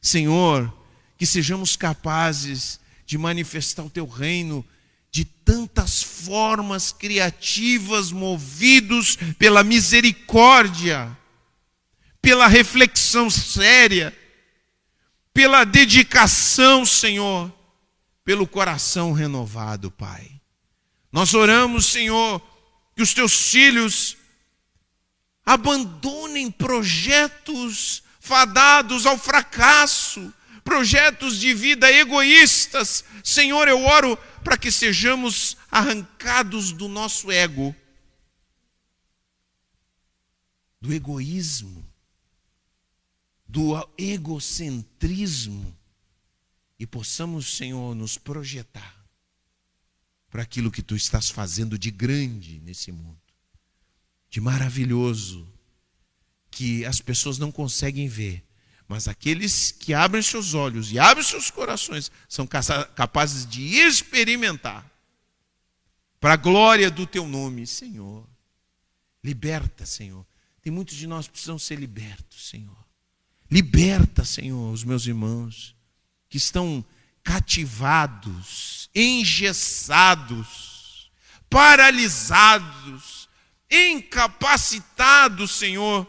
Senhor, que sejamos capazes de manifestar o teu reino de tantas formas criativas, movidos pela misericórdia, pela reflexão séria, pela dedicação, Senhor, pelo coração renovado, Pai. Nós oramos, Senhor, que os teus filhos abandonem projetos fadados ao fracasso, projetos de vida egoístas. Senhor, eu oro para que sejamos arrancados do nosso ego, do egoísmo, do egocentrismo e possamos, Senhor, nos projetar para aquilo que tu estás fazendo de grande nesse mundo, de maravilhoso, que as pessoas não conseguem ver, mas aqueles que abrem seus olhos e abrem seus corações são capazes de experimentar, para a glória do teu nome, Senhor. Liberta, Senhor. Tem muitos de nós que precisam ser libertos, Senhor. Liberta, Senhor, os meus irmãos que estão cativados, engessados, paralisados, incapacitados, Senhor,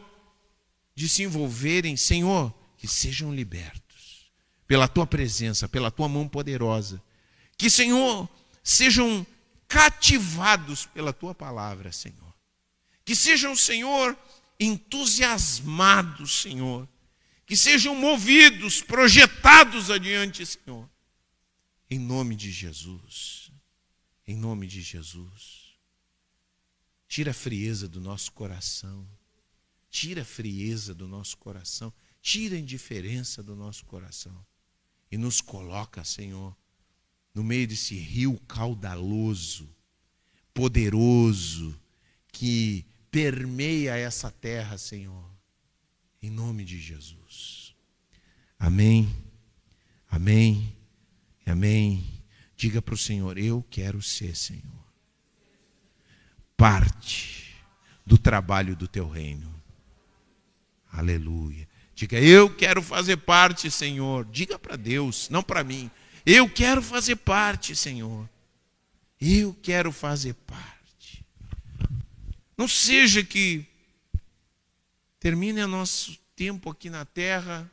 de se envolverem, Senhor, que sejam libertos pela tua presença, pela tua mão poderosa. Que, Senhor, sejam cativados pela tua palavra, Senhor. Que sejam, Senhor, entusiasmados, Senhor. Que sejam movidos, projetados adiante, Senhor em nome de Jesus. Em nome de Jesus. Tira a frieza do nosso coração. Tira a frieza do nosso coração. Tira a indiferença do nosso coração. E nos coloca, Senhor, no meio desse rio caudaloso, poderoso, que permeia essa terra, Senhor. Em nome de Jesus. Amém. Amém. Amém. Diga para o Senhor: Eu quero ser, Senhor, parte do trabalho do teu reino. Aleluia. Diga, eu quero fazer parte, Senhor. Diga para Deus, não para mim. Eu quero fazer parte, Senhor. Eu quero fazer parte. Não seja que termine o nosso tempo aqui na terra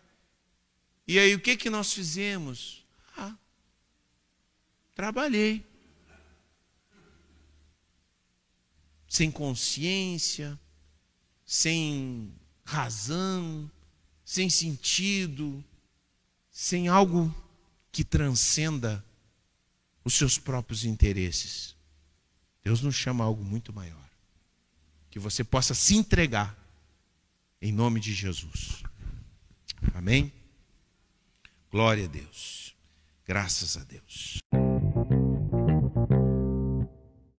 e aí o que que nós fizemos? Ah, trabalhei. Sem consciência, sem razão, sem sentido, sem algo que transcenda os seus próprios interesses. Deus nos chama a algo muito maior. Que você possa se entregar em nome de Jesus. Amém? Glória a Deus. Graças a Deus.